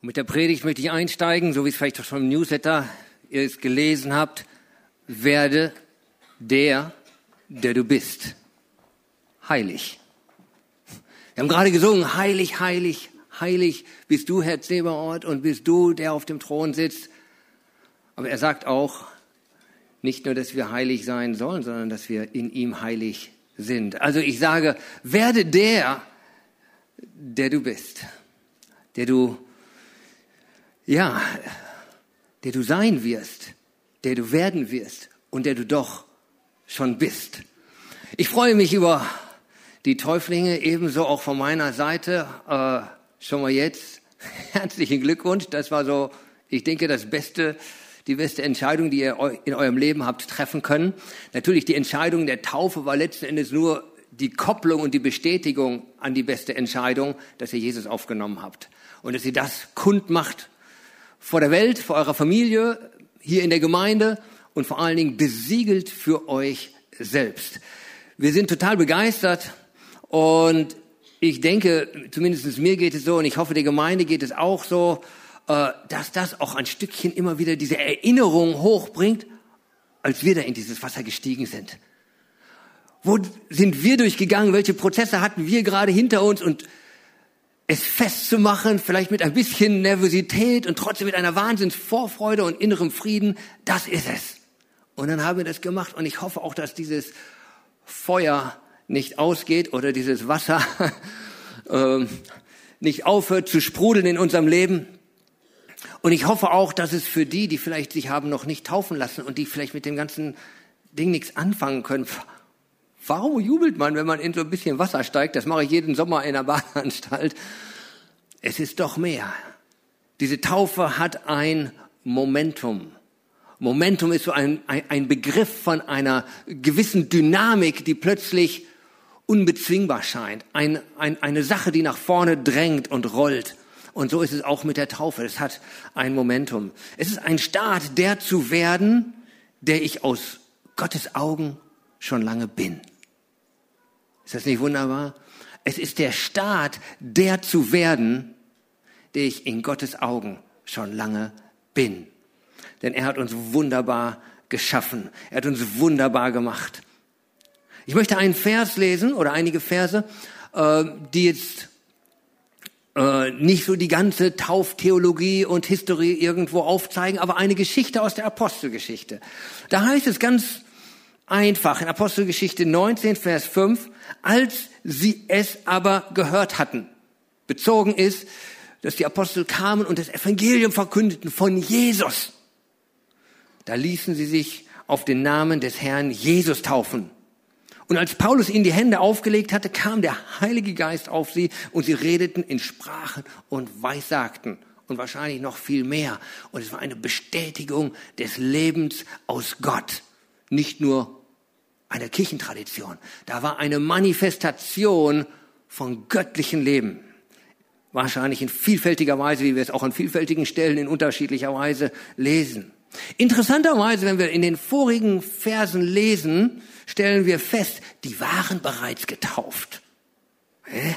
Mit der Predigt möchte ich einsteigen, so wie es vielleicht schon im Newsletter ihr es gelesen habt. Werde der, der du bist. Heilig. Wir haben gerade gesungen, heilig, heilig, heilig bist du, Herr Zeberort, und bist du, der auf dem Thron sitzt. Aber er sagt auch, nicht nur, dass wir heilig sein sollen, sondern dass wir in ihm heilig sind. Also ich sage, werde der, der du bist, der du ja, der du sein wirst, der du werden wirst und der du doch schon bist. Ich freue mich über die Täuflinge, ebenso auch von meiner Seite. Äh, schon mal jetzt herzlichen Glückwunsch. Das war so, ich denke, das Beste, die beste Entscheidung, die ihr in eurem Leben habt treffen können. Natürlich die Entscheidung der Taufe war letzten Endes nur die Kopplung und die Bestätigung an die beste Entscheidung, dass ihr Jesus aufgenommen habt und dass ihr das kundmacht vor der Welt, vor eurer Familie, hier in der Gemeinde und vor allen Dingen besiegelt für euch selbst. Wir sind total begeistert und ich denke, zumindest mir geht es so und ich hoffe, der Gemeinde geht es auch so, äh, dass das auch ein Stückchen immer wieder diese Erinnerung hochbringt, als wir da in dieses Wasser gestiegen sind. Wo sind wir durchgegangen? Welche Prozesse hatten wir gerade hinter uns? Und es festzumachen, vielleicht mit ein bisschen Nervosität und trotzdem mit einer Wahnsinnsvorfreude und innerem Frieden, das ist es. Und dann haben wir das gemacht und ich hoffe auch, dass dieses Feuer nicht ausgeht oder dieses Wasser äh, nicht aufhört zu sprudeln in unserem Leben. Und ich hoffe auch, dass es für die, die vielleicht sich haben noch nicht taufen lassen und die vielleicht mit dem ganzen Ding nichts anfangen können, Warum jubelt man, wenn man in so ein bisschen Wasser steigt? Das mache ich jeden Sommer in der Badeanstalt. Es ist doch mehr. Diese Taufe hat ein Momentum. Momentum ist so ein, ein, ein Begriff von einer gewissen Dynamik, die plötzlich unbezwingbar scheint. Ein, ein, eine Sache, die nach vorne drängt und rollt. Und so ist es auch mit der Taufe. Es hat ein Momentum. Es ist ein Start, der zu werden, der ich aus Gottes Augen schon lange bin. Ist das nicht wunderbar? Es ist der Start, der zu werden, der ich in Gottes Augen schon lange bin. Denn er hat uns wunderbar geschaffen. Er hat uns wunderbar gemacht. Ich möchte einen Vers lesen oder einige Verse, äh, die jetzt äh, nicht so die ganze Tauftheologie und Historie irgendwo aufzeigen, aber eine Geschichte aus der Apostelgeschichte. Da heißt es ganz einfach in Apostelgeschichte 19, Vers 5, als sie es aber gehört hatten. Bezogen ist, dass die Apostel kamen und das Evangelium verkündeten von Jesus. Da ließen sie sich auf den Namen des Herrn Jesus taufen. Und als Paulus ihnen die Hände aufgelegt hatte, kam der Heilige Geist auf sie und sie redeten in Sprachen und Weissagten und wahrscheinlich noch viel mehr. Und es war eine Bestätigung des Lebens aus Gott. Nicht nur eine Kirchentradition. Da war eine Manifestation von göttlichem Leben. Wahrscheinlich in vielfältiger Weise, wie wir es auch an vielfältigen Stellen in unterschiedlicher Weise lesen. Interessanterweise, wenn wir in den vorigen Versen lesen, stellen wir fest, die waren bereits getauft. Hä?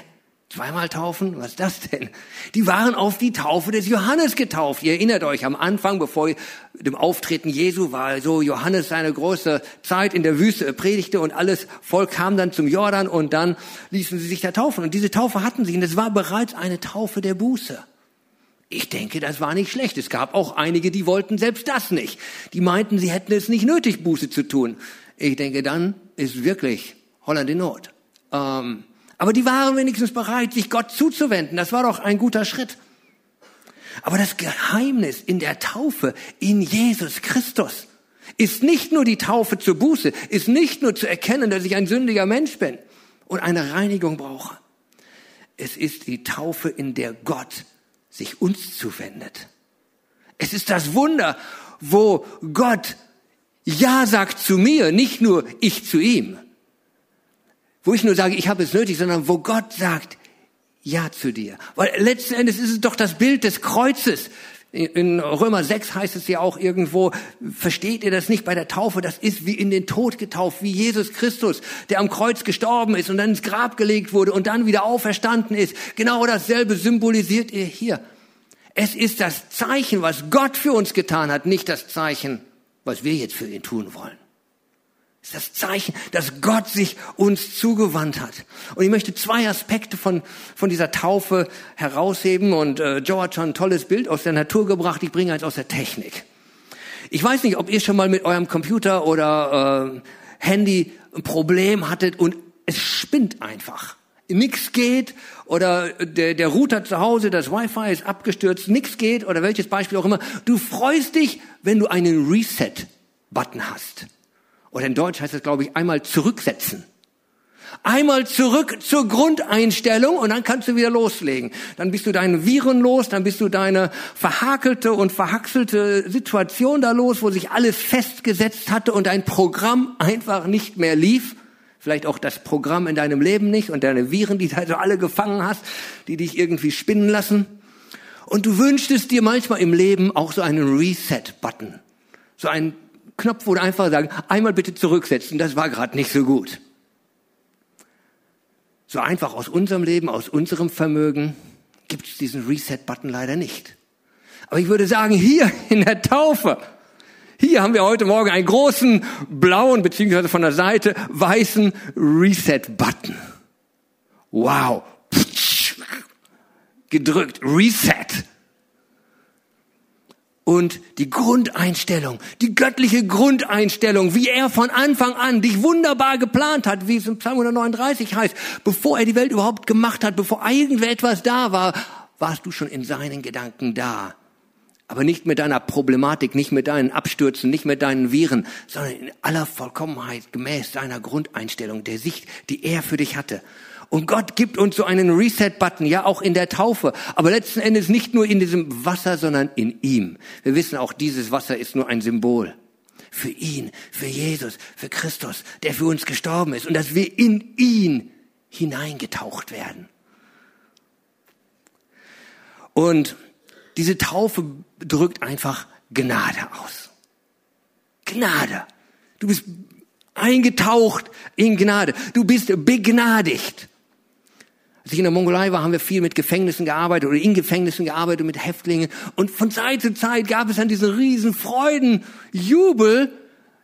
Zweimal taufen? Was ist das denn? Die waren auf die Taufe des Johannes getauft. Ihr erinnert euch, am Anfang, bevor dem Auftreten Jesu war so Johannes seine große Zeit in der Wüste predigte und alles Volk kam dann zum Jordan und dann ließen sie sich da taufen. Und diese Taufe hatten sie und es war bereits eine Taufe der Buße. Ich denke, das war nicht schlecht. Es gab auch einige, die wollten selbst das nicht. Die meinten, sie hätten es nicht nötig, Buße zu tun. Ich denke, dann ist wirklich Holland in Not. Ähm, aber die waren wenigstens bereit, sich Gott zuzuwenden. Das war doch ein guter Schritt. Aber das Geheimnis in der Taufe in Jesus Christus ist nicht nur die Taufe zur Buße, ist nicht nur zu erkennen, dass ich ein sündiger Mensch bin und eine Reinigung brauche. Es ist die Taufe, in der Gott sich uns zuwendet. Es ist das Wunder, wo Gott Ja sagt zu mir, nicht nur ich zu ihm wo ich nur sage, ich habe es nötig, sondern wo Gott sagt, ja zu dir. Weil letzten Endes ist es doch das Bild des Kreuzes. In Römer 6 heißt es ja auch irgendwo, versteht ihr das nicht bei der Taufe? Das ist wie in den Tod getauft, wie Jesus Christus, der am Kreuz gestorben ist und dann ins Grab gelegt wurde und dann wieder auferstanden ist. Genau dasselbe symbolisiert ihr hier. Es ist das Zeichen, was Gott für uns getan hat, nicht das Zeichen, was wir jetzt für ihn tun wollen. Ist das Zeichen, dass Gott sich uns zugewandt hat. Und ich möchte zwei Aspekte von, von dieser Taufe herausheben. Und äh, Joe hat schon ein tolles Bild aus der Natur gebracht. Ich bringe eins aus der Technik. Ich weiß nicht, ob ihr schon mal mit eurem Computer oder äh, Handy ein Problem hattet und es spinnt einfach. Nix geht oder der, der Router zu Hause, das Wi-Fi ist abgestürzt, nix geht oder welches Beispiel auch immer. Du freust dich, wenn du einen Reset-Button hast. Oder in Deutsch heißt es, glaube ich, einmal zurücksetzen. Einmal zurück zur Grundeinstellung und dann kannst du wieder loslegen. Dann bist du deine Viren los, dann bist du deine verhakelte und verhaxelte Situation da los, wo sich alles festgesetzt hatte und dein Programm einfach nicht mehr lief. Vielleicht auch das Programm in deinem Leben nicht und deine Viren, die du also alle gefangen hast, die dich irgendwie spinnen lassen. Und du wünschtest dir manchmal im Leben auch so einen Reset-Button. So einen Knopf, wo du einfach sagen, einmal bitte zurücksetzen, das war gerade nicht so gut. So einfach aus unserem Leben, aus unserem Vermögen gibt es diesen Reset-Button leider nicht. Aber ich würde sagen, hier in der Taufe, hier haben wir heute Morgen einen großen blauen, beziehungsweise von der Seite weißen Reset-Button. Wow. Gedrückt. Reset und die Grundeinstellung, die göttliche Grundeinstellung, wie er von Anfang an dich wunderbar geplant hat, wie es im Psalm 139 heißt, bevor er die Welt überhaupt gemacht hat, bevor irgendetwas da war, warst du schon in seinen Gedanken da. Aber nicht mit deiner Problematik, nicht mit deinen Abstürzen, nicht mit deinen Viren, sondern in aller Vollkommenheit gemäß seiner Grundeinstellung, der Sicht, die er für dich hatte. Und Gott gibt uns so einen Reset-Button, ja auch in der Taufe, aber letzten Endes nicht nur in diesem Wasser, sondern in ihm. Wir wissen auch, dieses Wasser ist nur ein Symbol für ihn, für Jesus, für Christus, der für uns gestorben ist und dass wir in ihn hineingetaucht werden. Und diese Taufe drückt einfach Gnade aus. Gnade. Du bist eingetaucht in Gnade. Du bist begnadigt. Als ich in der Mongolei war, haben wir viel mit Gefängnissen gearbeitet oder in Gefängnissen gearbeitet mit Häftlingen. Und von Zeit zu Zeit gab es dann diesen riesen Freudenjubel.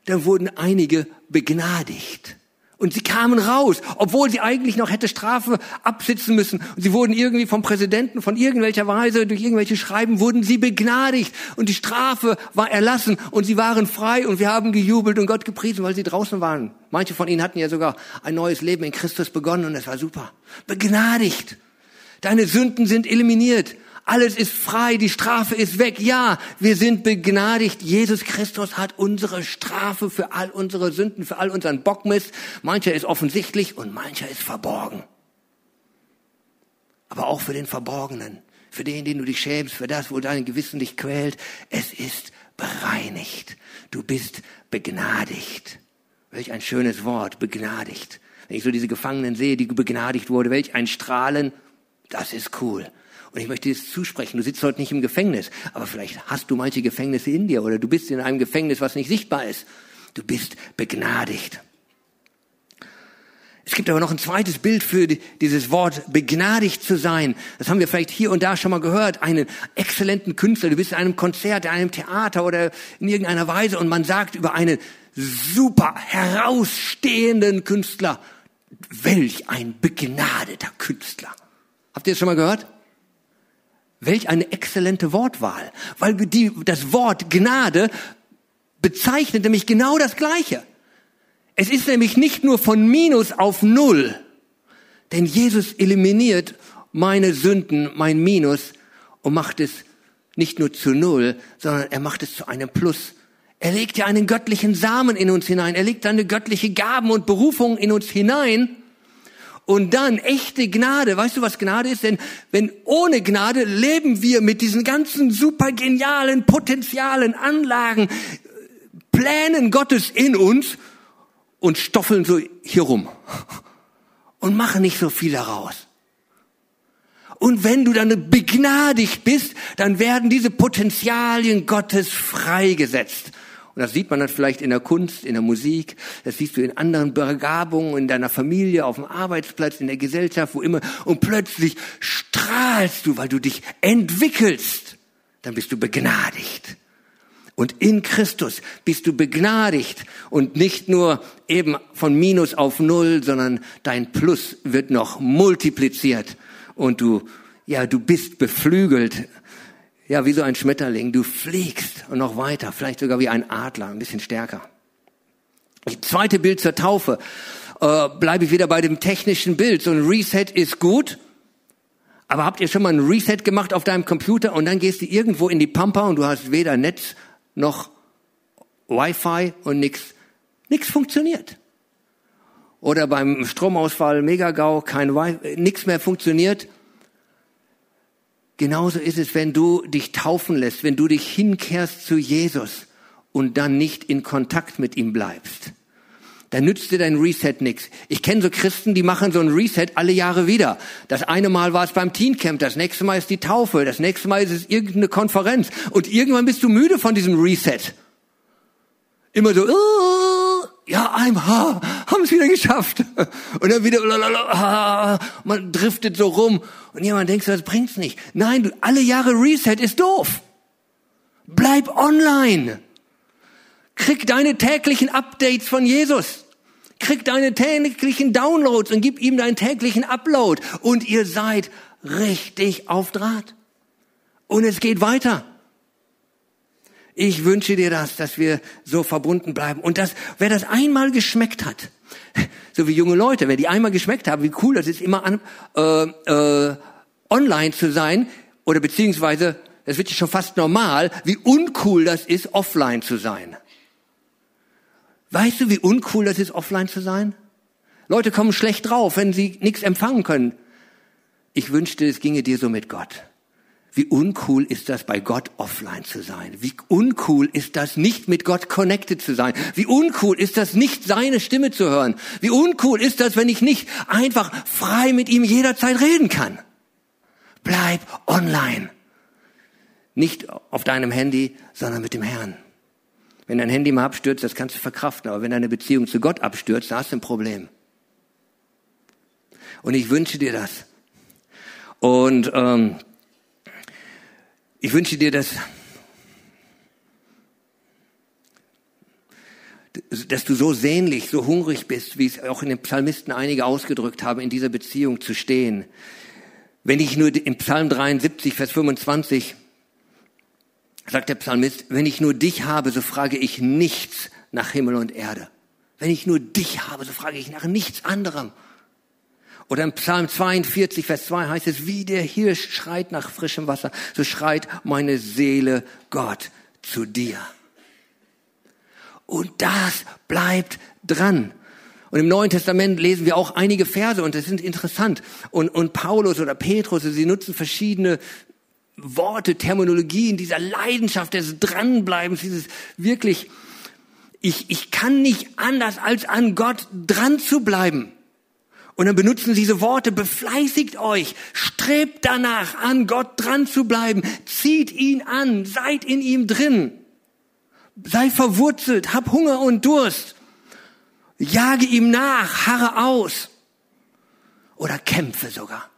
Da wurden einige begnadigt. Und sie kamen raus, obwohl sie eigentlich noch hätte Strafe absitzen müssen. Und sie wurden irgendwie vom Präsidenten, von irgendwelcher Weise, durch irgendwelche Schreiben, wurden sie begnadigt. Und die Strafe war erlassen und sie waren frei und wir haben gejubelt und Gott gepriesen, weil sie draußen waren. Manche von ihnen hatten ja sogar ein neues Leben in Christus begonnen und es war super. Begnadigt. Deine Sünden sind eliminiert. Alles ist frei, die Strafe ist weg. Ja, wir sind begnadigt. Jesus Christus hat unsere Strafe für all unsere Sünden, für all unseren Bockmist. Mancher ist offensichtlich und mancher ist verborgen. Aber auch für den Verborgenen, für den, den du dich schämst, für das, wo dein Gewissen dich quält. Es ist bereinigt. Du bist begnadigt. Welch ein schönes Wort, begnadigt. Wenn ich so diese Gefangenen sehe, die begnadigt wurde, welch ein Strahlen, das ist cool. Und ich möchte dir zusprechen. Du sitzt heute nicht im Gefängnis, aber vielleicht hast du manche Gefängnisse in dir oder du bist in einem Gefängnis, was nicht sichtbar ist. Du bist begnadigt. Es gibt aber noch ein zweites Bild für dieses Wort begnadigt zu sein. Das haben wir vielleicht hier und da schon mal gehört. Einen exzellenten Künstler. Du bist in einem Konzert, in einem Theater oder in irgendeiner Weise und man sagt über einen super herausstehenden Künstler, welch ein begnadeter Künstler. Habt ihr das schon mal gehört? Welch eine exzellente Wortwahl, weil die, das Wort Gnade bezeichnet nämlich genau das Gleiche. Es ist nämlich nicht nur von Minus auf Null, denn Jesus eliminiert meine Sünden, mein Minus und macht es nicht nur zu Null, sondern er macht es zu einem Plus. Er legt ja einen göttlichen Samen in uns hinein. Er legt eine göttliche Gaben und Berufung in uns hinein. Und dann echte Gnade. Weißt du, was Gnade ist? Denn wenn ohne Gnade leben wir mit diesen ganzen super genialen Potenzialen, Anlagen, Plänen Gottes in uns und stoffeln so hier rum und machen nicht so viel daraus. Und wenn du dann begnadigt bist, dann werden diese Potenzialien Gottes freigesetzt. Und das sieht man dann vielleicht in der Kunst, in der Musik, das siehst du in anderen Begabungen, in deiner Familie, auf dem Arbeitsplatz, in der Gesellschaft, wo immer. Und plötzlich strahlst du, weil du dich entwickelst. dann bist du begnadigt. Und in Christus bist du begnadigt und nicht nur eben von Minus auf Null, sondern dein Plus wird noch multipliziert und du, ja, du bist beflügelt. Ja, wie so ein Schmetterling. Du fliegst und noch weiter, vielleicht sogar wie ein Adler, ein bisschen stärker. Das zweite Bild zur Taufe. Äh, bleibe ich wieder bei dem technischen Bild. So ein Reset ist gut. Aber habt ihr schon mal ein Reset gemacht auf deinem Computer und dann gehst du irgendwo in die Pampa und du hast weder Netz noch Wi-Fi und nichts nix funktioniert. Oder beim Stromausfall, Megagau, kein Wi-Fi, nichts mehr funktioniert. Genauso ist es, wenn du dich taufen lässt, wenn du dich hinkehrst zu Jesus und dann nicht in Kontakt mit ihm bleibst. Dann nützt dir dein Reset nichts. Ich kenne so Christen, die machen so ein Reset alle Jahre wieder. Das eine Mal war es beim Teencamp, das nächste Mal ist die Taufe, das nächste Mal ist es irgendeine Konferenz. Und irgendwann bist du müde von diesem Reset. Immer so, oh, ja, einmal haben es wieder geschafft. Und dann wieder, lalalala, man driftet so rum. Und jemand denkt, das bringt's nicht. Nein, du, alle Jahre Reset ist doof. Bleib online. Krieg deine täglichen Updates von Jesus. Krieg deine täglichen Downloads und gib ihm deinen täglichen Upload. Und ihr seid richtig auf Draht. Und es geht weiter. Ich wünsche dir das, dass wir so verbunden bleiben. Und dass, wer das einmal geschmeckt hat, so wie junge Leute, wer die einmal geschmeckt haben, wie cool das ist, immer an, äh, äh, online zu sein, oder beziehungsweise, das wird ja schon fast normal, wie uncool das ist, offline zu sein. Weißt du, wie uncool das ist, offline zu sein? Leute kommen schlecht drauf, wenn sie nichts empfangen können. Ich wünschte, es ginge dir so mit Gott. Wie uncool ist das, bei Gott offline zu sein? Wie uncool ist das, nicht mit Gott connected zu sein? Wie uncool ist das, nicht seine Stimme zu hören? Wie uncool ist das, wenn ich nicht einfach frei mit ihm jederzeit reden kann? Bleib online. Nicht auf deinem Handy, sondern mit dem Herrn. Wenn dein Handy mal abstürzt, das kannst du verkraften. Aber wenn deine Beziehung zu Gott abstürzt, da hast du ein Problem. Und ich wünsche dir das. Und ähm, ich wünsche dir, dass, dass du so sehnlich, so hungrig bist, wie es auch in den Psalmisten einige ausgedrückt haben, in dieser Beziehung zu stehen. Wenn ich nur im Psalm 73, Vers 25 sagt der Psalmist, wenn ich nur dich habe, so frage ich nichts nach Himmel und Erde. Wenn ich nur dich habe, so frage ich nach nichts anderem. Oder im Psalm 42, Vers 2 heißt es, wie der Hirsch schreit nach frischem Wasser, so schreit meine Seele Gott zu dir. Und das bleibt dran. Und im Neuen Testament lesen wir auch einige Verse und das sind interessant. Und, und Paulus oder Petrus, sie nutzen verschiedene Worte, Terminologien, dieser Leidenschaft des Dranbleibens, dieses wirklich, ich, ich kann nicht anders als an Gott dran zu bleiben. Und dann benutzen sie diese Worte, befleißigt euch, strebt danach an, Gott dran zu bleiben, zieht ihn an, seid in ihm drin, sei verwurzelt, hab Hunger und Durst, jage ihm nach, harre aus. Oder kämpfe sogar.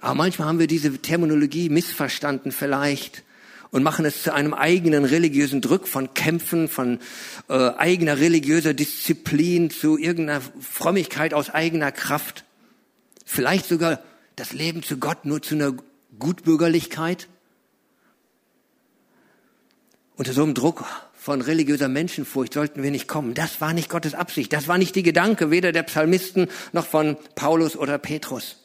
Aber manchmal haben wir diese Terminologie missverstanden vielleicht und machen es zu einem eigenen religiösen Druck von Kämpfen, von äh, eigener religiöser Disziplin, zu irgendeiner Frömmigkeit aus eigener Kraft. Vielleicht sogar das Leben zu Gott nur zu einer Gutbürgerlichkeit. Unter so einem Druck von religiöser Menschenfurcht sollten wir nicht kommen. Das war nicht Gottes Absicht. Das war nicht die Gedanke weder der Psalmisten noch von Paulus oder Petrus.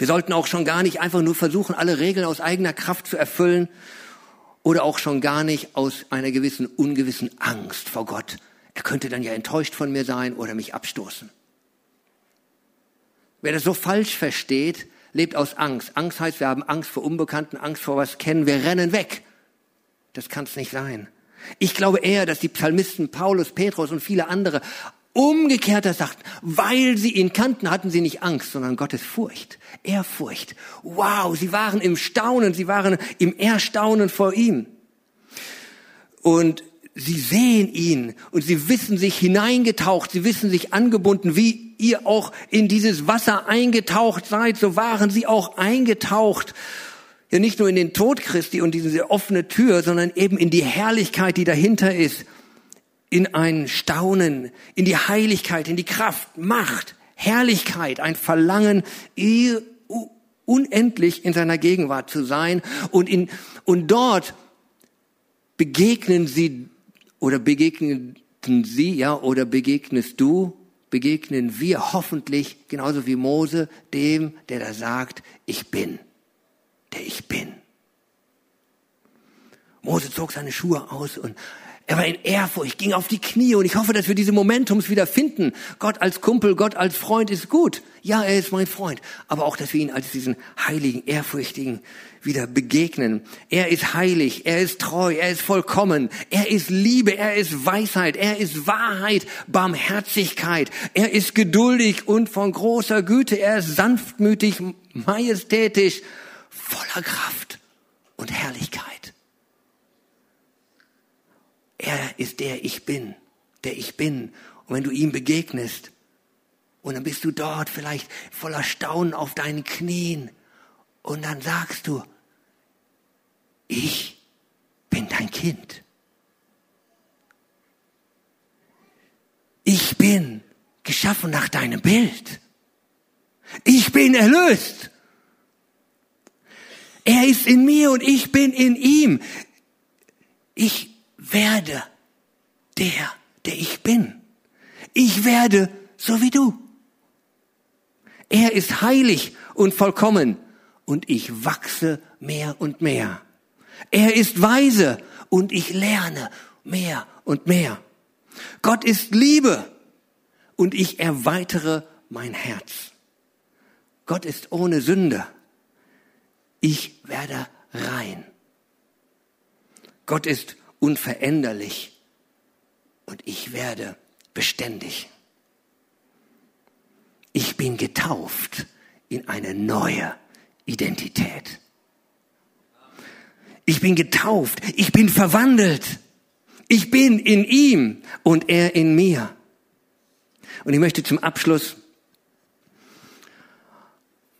Wir sollten auch schon gar nicht einfach nur versuchen, alle Regeln aus eigener Kraft zu erfüllen oder auch schon gar nicht aus einer gewissen ungewissen Angst vor Gott. Er könnte dann ja enttäuscht von mir sein oder mich abstoßen. Wer das so falsch versteht, lebt aus Angst. Angst heißt, wir haben Angst vor Unbekannten, Angst vor was kennen, wir rennen weg. Das kann es nicht sein. Ich glaube eher, dass die Psalmisten Paulus, Petrus und viele andere umgekehrter sagt, weil sie ihn kannten, hatten sie nicht Angst, sondern Gottes Furcht, Ehrfurcht. Wow, sie waren im Staunen, sie waren im Erstaunen vor ihm. Und sie sehen ihn und sie wissen sich hineingetaucht, sie wissen sich angebunden, wie ihr auch in dieses Wasser eingetaucht seid, so waren sie auch eingetaucht. ja nicht nur in den Tod Christi und diese offene Tür, sondern eben in die Herrlichkeit, die dahinter ist, in ein Staunen, in die Heiligkeit, in die Kraft, Macht, Herrlichkeit, ein Verlangen, unendlich in seiner Gegenwart zu sein und in, und dort begegnen sie oder begegneten sie, ja, oder begegnest du, begegnen wir hoffentlich genauso wie Mose dem, der da sagt, ich bin der ich bin. Mose zog seine Schuhe aus und er war in Ehrfurcht, ging auf die Knie und ich hoffe, dass wir diese Momentums wieder finden. Gott als Kumpel, Gott als Freund ist gut. Ja, er ist mein Freund. Aber auch, dass wir ihn als diesen heiligen, ehrfurchtigen wieder begegnen. Er ist heilig, er ist treu, er ist vollkommen, er ist Liebe, er ist Weisheit, er ist Wahrheit, Barmherzigkeit, er ist geduldig und von großer Güte, er ist sanftmütig, majestätisch voller Kraft und Herrlichkeit. Er ist der Ich bin, der Ich bin. Und wenn du ihm begegnest, und dann bist du dort vielleicht voller Staunen auf deinen Knien, und dann sagst du, ich bin dein Kind. Ich bin geschaffen nach deinem Bild. Ich bin erlöst. Er ist in mir und ich bin in ihm. Ich werde der, der ich bin. Ich werde so wie du. Er ist heilig und vollkommen und ich wachse mehr und mehr. Er ist weise und ich lerne mehr und mehr. Gott ist Liebe und ich erweitere mein Herz. Gott ist ohne Sünde ich werde rein. Gott ist unveränderlich und ich werde beständig. Ich bin getauft in eine neue Identität. Ich bin getauft, ich bin verwandelt. Ich bin in ihm und er in mir. Und ich möchte zum Abschluss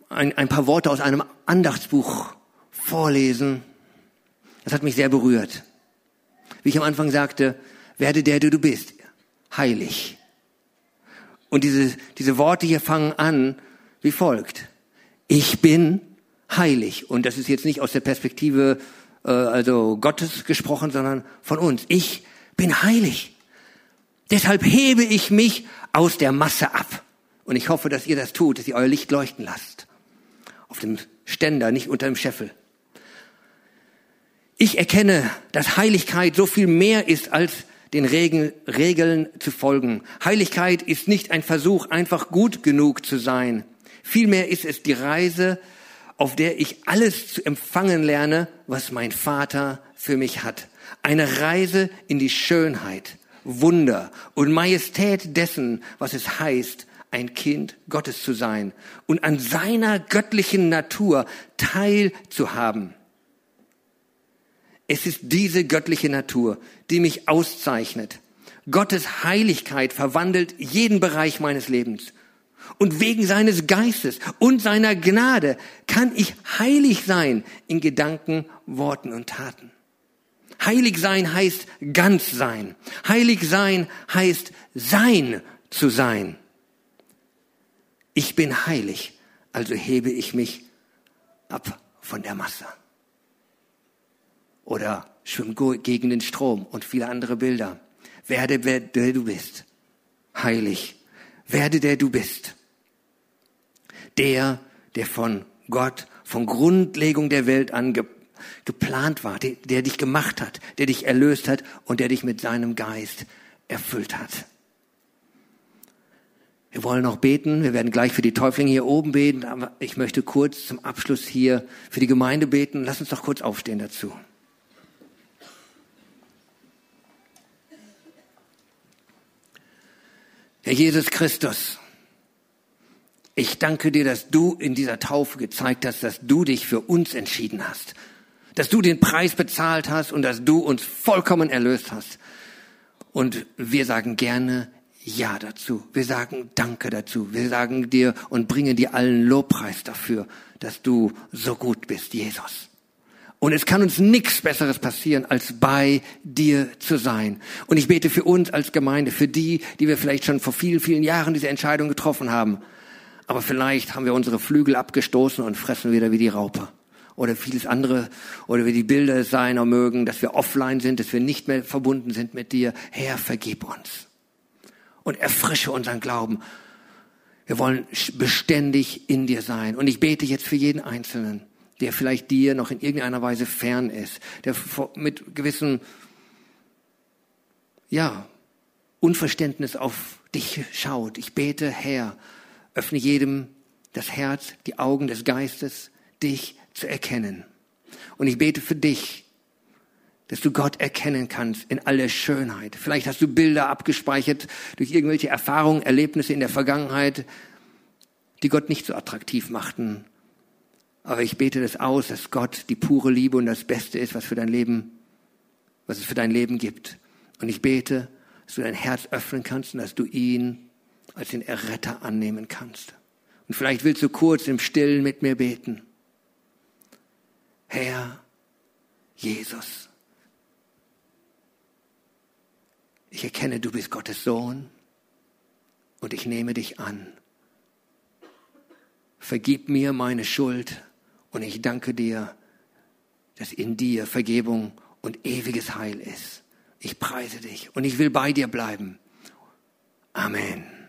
ein, ein paar Worte aus einem Andachtsbuch vorlesen. Das hat mich sehr berührt. Wie ich am Anfang sagte, werde der, der du bist, heilig. Und diese, diese Worte hier fangen an wie folgt. Ich bin heilig. Und das ist jetzt nicht aus der Perspektive äh, also Gottes gesprochen, sondern von uns. Ich bin heilig. Deshalb hebe ich mich aus der Masse ab. Und ich hoffe, dass ihr das tut, dass ihr euer Licht leuchten lasst auf dem Ständer, nicht unter dem Scheffel. Ich erkenne, dass Heiligkeit so viel mehr ist als den Regeln, Regeln zu folgen. Heiligkeit ist nicht ein Versuch, einfach gut genug zu sein. Vielmehr ist es die Reise, auf der ich alles zu empfangen lerne, was mein Vater für mich hat. Eine Reise in die Schönheit, Wunder und Majestät dessen, was es heißt, ein Kind Gottes zu sein und an seiner göttlichen Natur teilzuhaben. Es ist diese göttliche Natur, die mich auszeichnet. Gottes Heiligkeit verwandelt jeden Bereich meines Lebens. Und wegen seines Geistes und seiner Gnade kann ich heilig sein in Gedanken, Worten und Taten. Heilig sein heißt ganz sein. Heilig sein heißt sein zu sein. Ich bin heilig, also hebe ich mich ab von der Masse. Oder schwimm gegen den Strom und viele andere Bilder. Werde wer der du bist. Heilig. Werde der du bist. Der, der von Gott, von Grundlegung der Welt an ge geplant war, der, der dich gemacht hat, der dich erlöst hat und der dich mit seinem Geist erfüllt hat. Wir wollen noch beten. Wir werden gleich für die Täuflinge hier oben beten. Aber ich möchte kurz zum Abschluss hier für die Gemeinde beten. Lass uns doch kurz aufstehen dazu. Herr Jesus Christus, ich danke dir, dass du in dieser Taufe gezeigt hast, dass du dich für uns entschieden hast, dass du den Preis bezahlt hast und dass du uns vollkommen erlöst hast. Und wir sagen gerne, ja dazu. Wir sagen Danke dazu. Wir sagen dir und bringen dir allen Lobpreis dafür, dass du so gut bist, Jesus. Und es kann uns nichts Besseres passieren, als bei dir zu sein. Und ich bete für uns als Gemeinde, für die, die wir vielleicht schon vor vielen, vielen Jahren diese Entscheidung getroffen haben. Aber vielleicht haben wir unsere Flügel abgestoßen und fressen wieder wie die Raupe. Oder vieles andere, oder wie die Bilder sein mögen, dass wir offline sind, dass wir nicht mehr verbunden sind mit dir. Herr, vergib uns. Und erfrische unseren Glauben. Wir wollen beständig in dir sein. Und ich bete jetzt für jeden Einzelnen der vielleicht dir noch in irgendeiner Weise fern ist, der mit gewissem, ja, Unverständnis auf dich schaut. Ich bete, Herr, öffne jedem das Herz, die Augen des Geistes, dich zu erkennen. Und ich bete für dich, dass du Gott erkennen kannst in aller Schönheit. Vielleicht hast du Bilder abgespeichert durch irgendwelche Erfahrungen, Erlebnisse in der Vergangenheit, die Gott nicht so attraktiv machten. Aber ich bete das aus, dass Gott die pure Liebe und das Beste ist, was für dein Leben, was es für dein Leben gibt. Und ich bete, dass du dein Herz öffnen kannst und dass du ihn als den Erretter annehmen kannst. Und vielleicht willst du kurz im Stillen mit mir beten. Herr Jesus, ich erkenne, du bist Gottes Sohn und ich nehme dich an. Vergib mir meine Schuld und ich danke dir, dass in dir Vergebung und ewiges Heil ist. Ich preise dich und ich will bei dir bleiben. Amen.